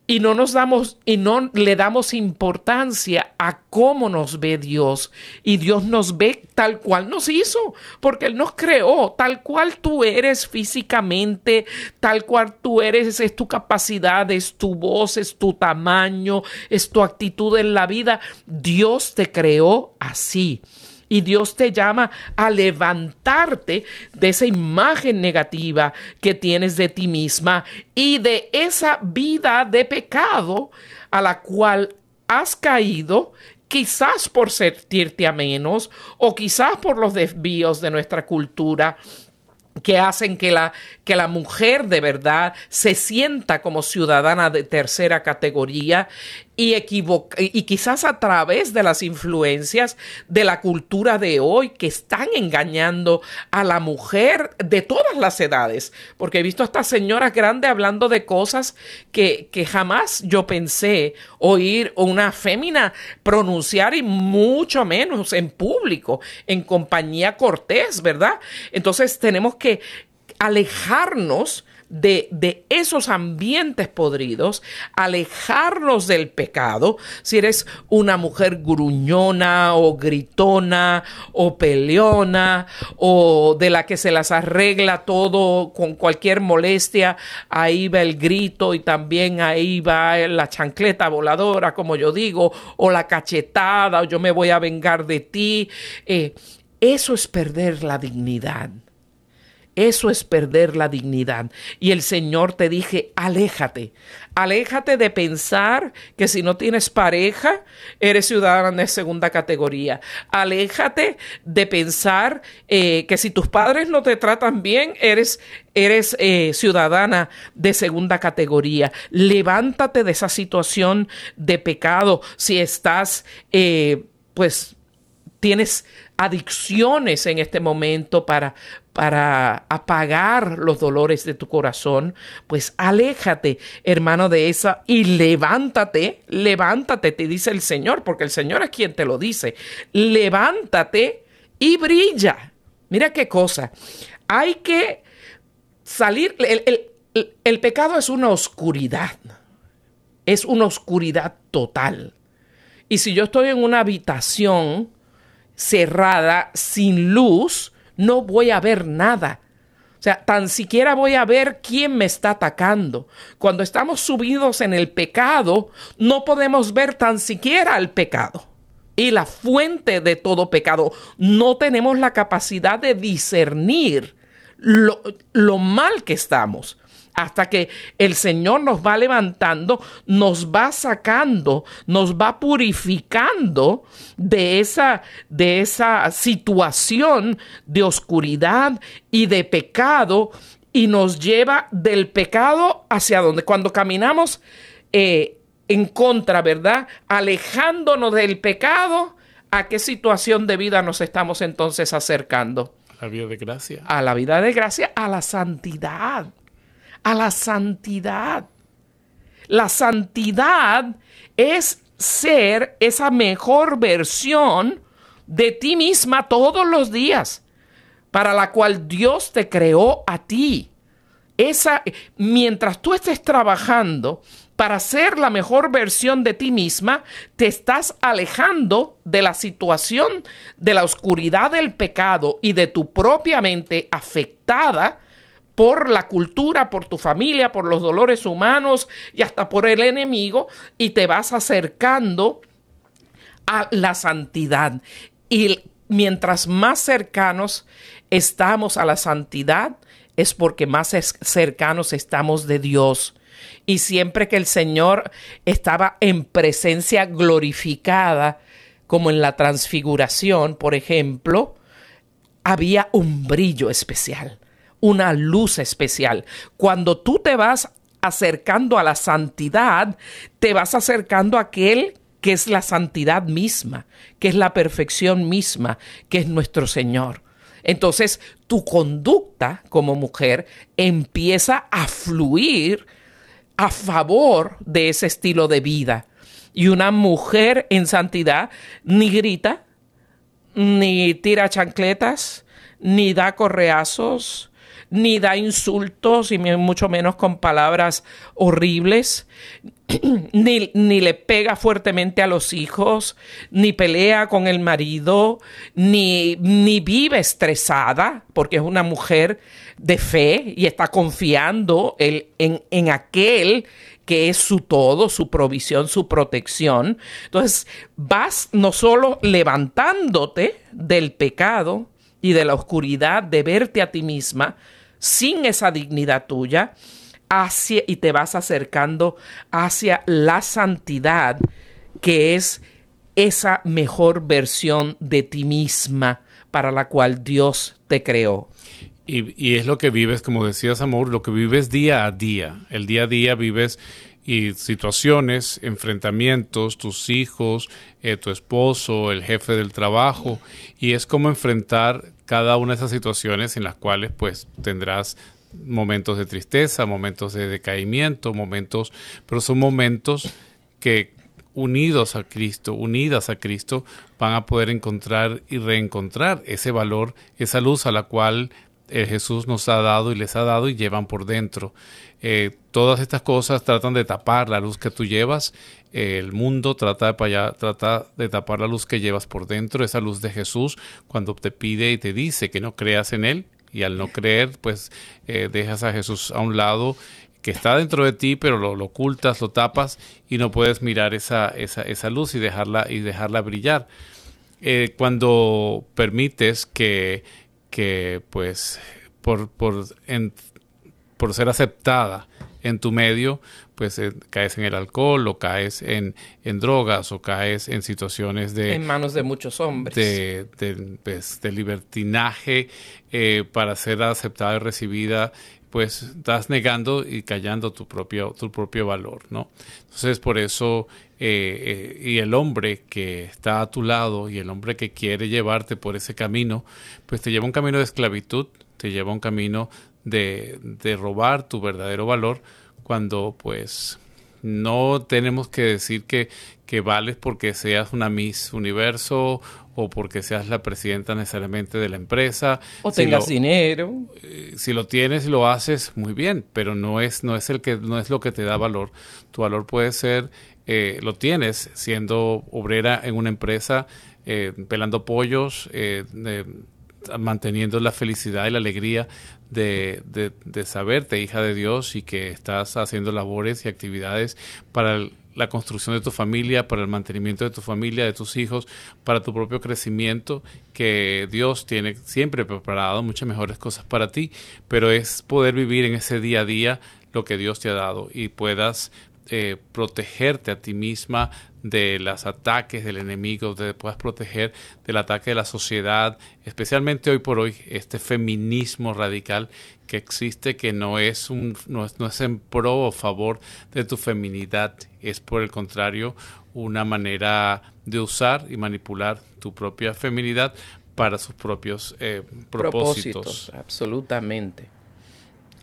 y no nos damos y no le damos importancia a cómo nos ve Dios. Y Dios nos ve tal cual nos hizo porque él nos creó tal cual tú eres físicamente tal cual tú eres es tu capacidad es tu voz es tu tamaño es tu actitud en la vida. Dios te creó así y Dios te llama a levantarte de esa imagen negativa que tienes de ti misma y de esa vida de pecado a la cual has caído quizás por sentirte a menos o quizás por los desvíos de nuestra cultura que hacen que la, que la mujer de verdad se sienta como ciudadana de tercera categoría y, y quizás a través de las influencias de la cultura de hoy que están engañando a la mujer de todas las edades. Porque he visto a estas señoras grandes hablando de cosas que, que jamás yo pensé oír una fémina pronunciar y mucho menos en público, en compañía cortés, ¿verdad? Entonces tenemos que alejarnos de, esos ambientes podridos, alejarnos del pecado. Si eres una mujer gruñona o gritona o peleona o de la que se las arregla todo con cualquier molestia, ahí va el grito y también ahí va la chancleta voladora, como yo digo, o la cachetada, o yo me voy a vengar de ti. Eh, eso es perder la dignidad. Eso es perder la dignidad. Y el Señor te dije, aléjate, aléjate de pensar que si no tienes pareja, eres ciudadana de segunda categoría. Aléjate de pensar eh, que si tus padres no te tratan bien, eres, eres eh, ciudadana de segunda categoría. Levántate de esa situación de pecado si estás, eh, pues, tienes adicciones en este momento para, para apagar los dolores de tu corazón, pues aléjate, hermano, de esa y levántate, levántate, te dice el Señor, porque el Señor es quien te lo dice, levántate y brilla. Mira qué cosa, hay que salir, el, el pecado es una oscuridad, es una oscuridad total. Y si yo estoy en una habitación cerrada, sin luz, no voy a ver nada. O sea, tan siquiera voy a ver quién me está atacando. Cuando estamos subidos en el pecado, no podemos ver tan siquiera el pecado y la fuente de todo pecado. No tenemos la capacidad de discernir lo, lo mal que estamos hasta que el Señor nos va levantando, nos va sacando, nos va purificando de esa, de esa situación de oscuridad y de pecado y nos lleva del pecado hacia donde cuando caminamos eh, en contra, ¿verdad? Alejándonos del pecado, ¿a qué situación de vida nos estamos entonces acercando? A la vida de gracia. A la vida de gracia, a la santidad a la santidad. La santidad es ser esa mejor versión de ti misma todos los días, para la cual Dios te creó a ti. Esa, mientras tú estés trabajando para ser la mejor versión de ti misma, te estás alejando de la situación de la oscuridad del pecado y de tu propia mente afectada por la cultura, por tu familia, por los dolores humanos y hasta por el enemigo y te vas acercando a la santidad. Y mientras más cercanos estamos a la santidad, es porque más cercanos estamos de Dios. Y siempre que el Señor estaba en presencia glorificada, como en la transfiguración, por ejemplo, había un brillo especial una luz especial. Cuando tú te vas acercando a la santidad, te vas acercando a aquel que es la santidad misma, que es la perfección misma, que es nuestro Señor. Entonces, tu conducta como mujer empieza a fluir a favor de ese estilo de vida. Y una mujer en santidad ni grita, ni tira chancletas, ni da correazos, ni da insultos y mucho menos con palabras horribles, ni, ni, le pega fuertemente a los hijos, ni pelea con el marido, ni, ni vive estresada, porque es una mujer de fe y está confiando en, en aquel que es su todo, su provisión, su protección. Entonces vas no solo levantándote del pecado y de la oscuridad de verte a ti misma, sin esa dignidad tuya hacia, y te vas acercando hacia la santidad que es esa mejor versión de ti misma para la cual Dios te creó. Y, y, es lo que vives, como decías, amor, lo que vives día a día. El día a día vives y situaciones, enfrentamientos, tus hijos, eh, tu esposo, el jefe del trabajo, y es como enfrentar cada una de esas situaciones en las cuales pues tendrás momentos de tristeza, momentos de decaimiento, momentos, pero son momentos que unidos a Cristo, unidas a Cristo, van a poder encontrar y reencontrar ese valor, esa luz a la cual eh, Jesús nos ha dado y les ha dado y llevan por dentro. Eh, todas estas cosas tratan de tapar la luz que tú llevas. Eh, el mundo trata de, trata de tapar la luz que llevas por dentro, esa luz de Jesús, cuando te pide y te dice que no creas en Él. Y al no creer, pues dejas a Jesús a un lado que está dentro de ti, pero lo, ocultas, lo tapas y no puedes mirar esa, esa, esa luz y dejarla, y dejarla brillar. cuando permites que que pues por, por, por ser aceptada en tu medio, pues eh, caes en el alcohol o caes en, en, drogas o caes en situaciones de... En manos de muchos hombres. De, de, pues, libertinaje eh, para ser aceptada y recibida, pues estás negando y callando tu propio, tu propio valor, ¿no? Entonces por eso eh, eh, y el hombre que está a tu lado y el hombre que quiere llevarte por ese camino, pues te lleva un camino de esclavitud, te lleva un camino de, de robar tu verdadero valor cuando pues no tenemos que decir que, que vales porque seas una Miss Universo o porque seas la presidenta necesariamente de la empresa. O tengas dinero. Eh, si lo tienes y lo haces, muy bien, pero no es, no es el que, no es lo que te da valor. Tu valor puede ser eh, lo tienes siendo obrera en una empresa, eh, pelando pollos, eh, manteniendo la felicidad y la alegría de, de, saberte hija de Dios y que estás haciendo labores y actividades para la construcción de tu familia, para el mantenimiento de tu familia, de tus hijos, para tu propio crecimiento, que Dios tiene siempre preparado muchas mejores cosas para ti, pero es poder vivir en ese día a día lo que Dios te ha dado y puedas eh, protegerte a ti misma de los ataques del enemigo, te puedas proteger del ataque de la sociedad, especialmente hoy por hoy, este feminismo radical que existe, que no es, un, no es, no es en pro o favor de tu feminidad, es por el contrario una manera de usar y manipular tu propia feminidad para sus propios eh, propósitos. Absolutamente.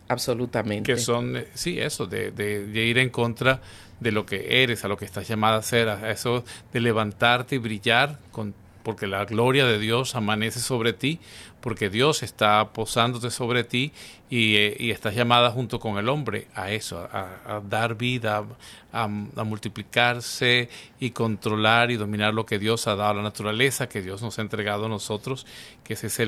Absolutamente. Que son, eh, sí, eso, de, de, ir en contra de lo que eres, a lo que estás llamada a ser, a eso de levantarte y brillar con porque la gloria de Dios amanece sobre ti, porque Dios está posándote sobre ti y, eh, estás llamada junto con el hombre a eso, a, dar vida, a, multiplicarse y controlar y dominar lo que Dios ha dado a la naturaleza, que Dios nos ha entregado a nosotros, que esa es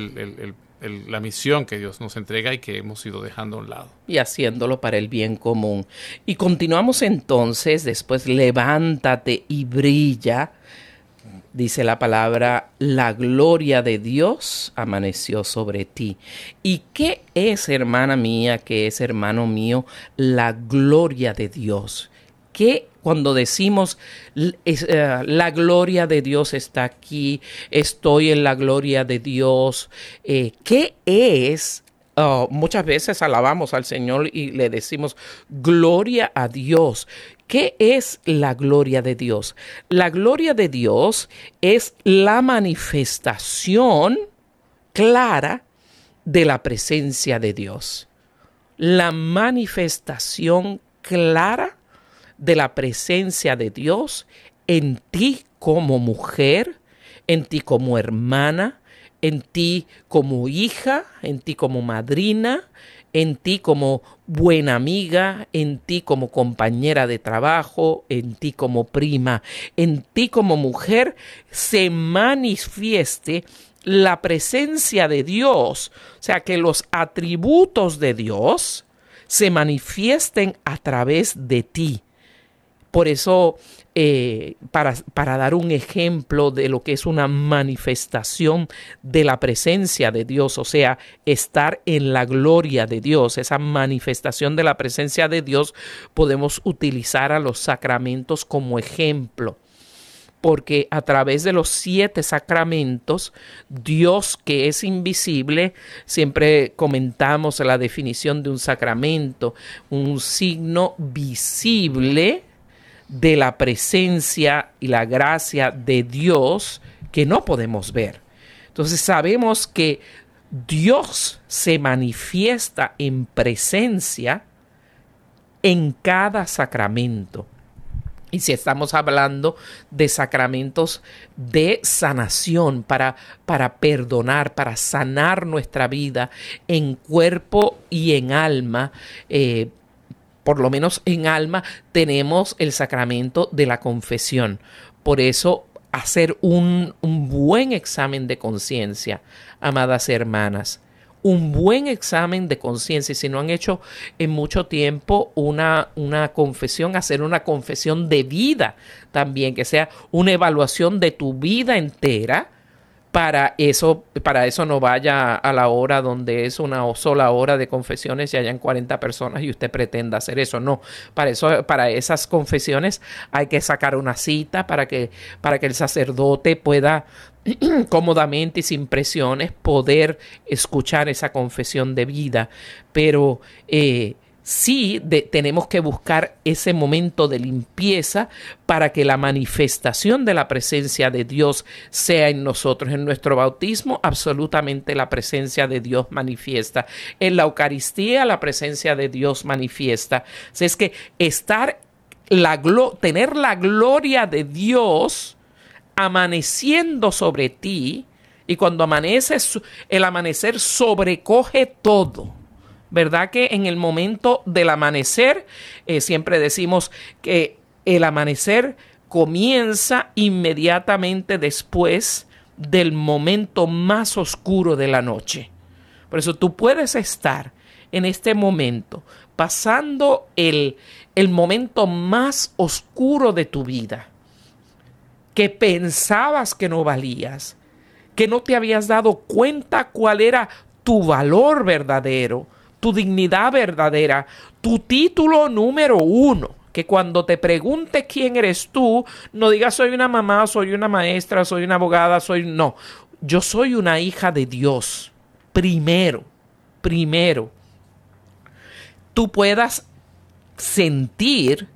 la misión que Dios nos entrega y que hemos ido dejando a un lado. Y haciéndolo para el bien común. Y continuamos entonces, después levántate y brilla dice la palabra, la gloria de Dios amaneció sobre ti. ¿Y qué es, hermana mía, qué es, hermano mío, la gloria de Dios? ¿Qué cuando decimos eh, la gloria de Dios está aquí, estoy en la gloria de Dios, eh, ¿qué es Oh, muchas veces alabamos al Señor y le decimos gloria a Dios. ¿Qué es la gloria de Dios? La gloria de Dios es la manifestación clara de la presencia de Dios. La manifestación clara de la presencia de Dios en ti como mujer, en ti como hermana, en ti como hija, en ti como madrina, en ti como buena amiga, en ti como compañera de trabajo, en ti como prima, en ti como mujer, se manifieste la presencia de Dios, o sea, que los atributos de Dios se manifiesten a través de ti. Por eso eh, para, para, dar un ejemplo de lo que es una manifestación de la presencia de Dios, o sea, estar en la gloria de Dios, esa manifestación de la presencia de Dios, podemos utilizar a los sacramentos como ejemplo. porque a través de los siete sacramentos, Dios que es invisible, siempre comentamos la definición de un sacramento, un signo visible de la presencia y la gracia de Dios que no podemos ver. Entonces sabemos que Dios se manifiesta en presencia en cada sacramento. Y si estamos hablando de sacramentos de sanación para, para perdonar, para sanar nuestra vida en cuerpo y en alma, eh, por lo menos en alma, tenemos el sacramento de la confesión. Por eso hacer un, un buen examen de conciencia, amadas hermanas un buen examen de conciencia. Si no han hecho en mucho tiempo una, una confesión, hacer una confesión de vida también, que sea una evaluación de tu vida entera para eso, para eso no vaya a la hora donde es una sola hora de confesiones y hayan 40 personas y usted pretenda hacer eso. No, para eso, para esas confesiones hay que sacar una cita para que, para que el sacerdote pueda cómodamente y sin presiones poder escuchar esa confesión de vida. Pero eh, sí tenemos que buscar ese momento de limpieza para que la manifestación de la presencia de Dios sea en nosotros. En nuestro bautismo, absolutamente la presencia de Dios manifiesta. En la Eucaristía, la presencia de Dios manifiesta. es que estar, la, tener la gloria de Dios amaneciendo sobre ti, y cuando amanece, el amanecer sobrecoge todo ¿verdad? Que en el momento del amanecer, eh, siempre decimos que el amanecer comienza inmediatamente después del momento más oscuro de la noche. Por eso tú puedes estar en este momento pasando el, el momento más oscuro de tu vida, que pensabas que no valías, que no te habías dado cuenta cuál era tu valor verdadero, tu dignidad verdadera, tu título número uno. Que cuando te pregunte quién eres tú, no digas soy una mamá, soy una maestra, soy una abogada, soy... No, yo soy una hija de Dios. Primero, primero. Tú puedas sentir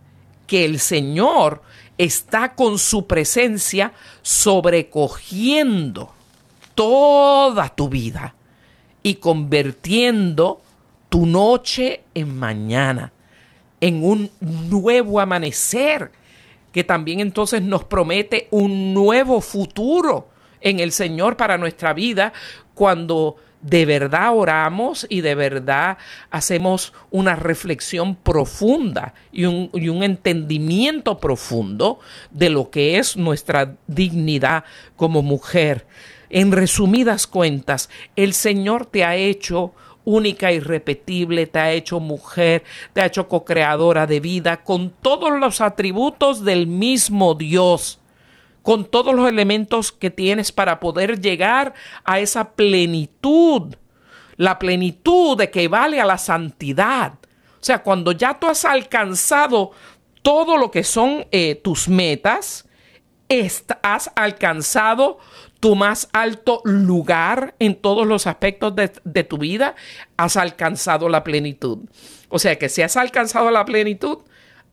que el Señor está con su presencia sobrecogiendo toda tu vida y convirtiendo tu noche en mañana, en un nuevo amanecer, que también entonces nos promete un nuevo futuro en el Señor para nuestra vida cuando de verdad oramos y de verdad hacemos una reflexión profunda y un, y un, entendimiento profundo de lo que es nuestra dignidad como mujer. En resumidas cuentas, el Señor te ha hecho única y irrepetible, te ha hecho mujer, te ha hecho co-creadora de vida, con todos los atributos del mismo Dios, con todos los elementos que tienes para poder llegar a esa plenitud, la plenitud de que vale a la santidad. O sea, cuando ya tú has alcanzado todo lo que son eh, tus metas, has alcanzado tu más alto lugar en todos los aspectos de, tu vida, has alcanzado la plenitud. O sea que si has alcanzado la plenitud,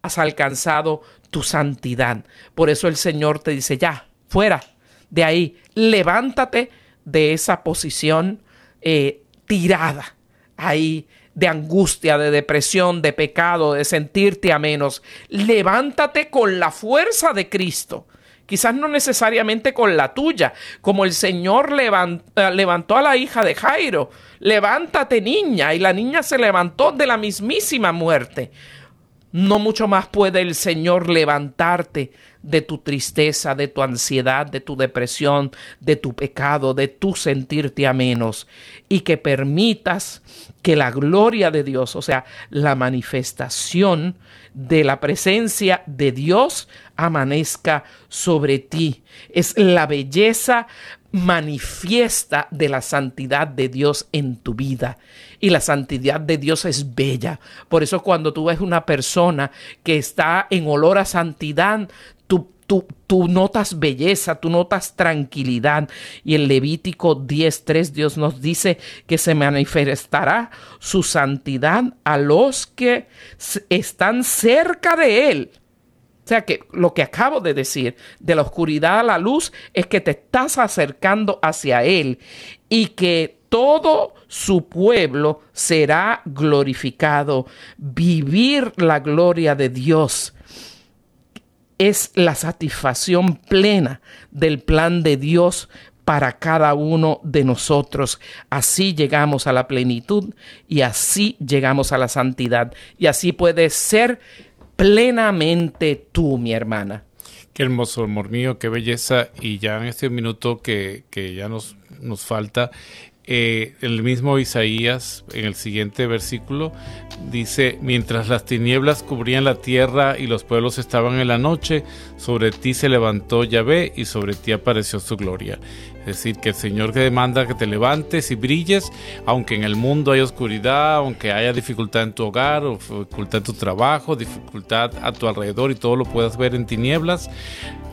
has alcanzado tu santidad. Por eso el Señor te dice, ya, fuera de ahí, levántate de esa posición eh, tirada ahí de angustia, de depresión, de pecado, de sentirte a menos. Levántate con la fuerza de Cristo quizás no necesariamente con la tuya, como el Señor eh, levantó a la hija de Jairo, levántate niña, y la niña se levantó de la mismísima muerte. No mucho más puede el Señor levantarte de tu tristeza, de tu ansiedad, de tu depresión, de tu pecado, de tu sentirte a menos. Y que permitas que la gloria de Dios, o sea, la manifestación de la presencia de Dios amanezca sobre ti. Es la belleza manifiesta de la santidad de Dios en tu vida. Y la santidad de Dios es bella. Por eso cuando tú ves una persona que está en olor a santidad, tú, tú, notas belleza, tú notas tranquilidad. Y en Levítico 10.3 Dios nos dice que se manifestará su santidad a los que están cerca de Él. O sea que lo que acabo de decir, de la oscuridad a la luz, es que te estás acercando hacia Él y que todo su pueblo será glorificado. Vivir la gloria de Dios es la satisfacción plena del plan de Dios para cada uno de nosotros. Así llegamos a la plenitud y así llegamos a la santidad. Y así puedes ser plenamente tú, mi hermana. Qué hermoso, amor mío, qué belleza. Y ya en este minuto que, que ya nos, nos falta, eh, el mismo Isaías, en el siguiente versículo, dice, mientras las tinieblas cubrían la tierra y los pueblos estaban en la noche, sobre ti se levantó Yahvé y sobre ti apareció su gloria. Es decir, que el Señor te demanda que te levantes y brilles, aunque en el mundo hay oscuridad, aunque haya dificultad en tu hogar, o dificultad en tu trabajo, dificultad a tu alrededor y todo lo puedas ver en tinieblas.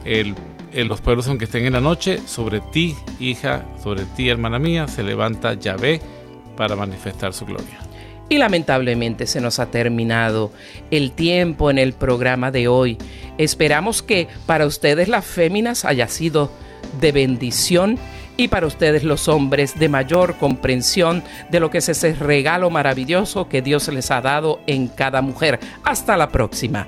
El en los pueblos aunque estén en la noche, sobre ti, hija, sobre ti, hermana mía, se levanta Yahvé para manifestar su gloria. Y lamentablemente se nos ha terminado el tiempo en el programa de hoy. Esperamos que para ustedes las féminas haya sido de bendición y para ustedes los hombres de mayor comprensión de lo que es ese regalo maravilloso que Dios les ha dado en cada mujer. Hasta la próxima.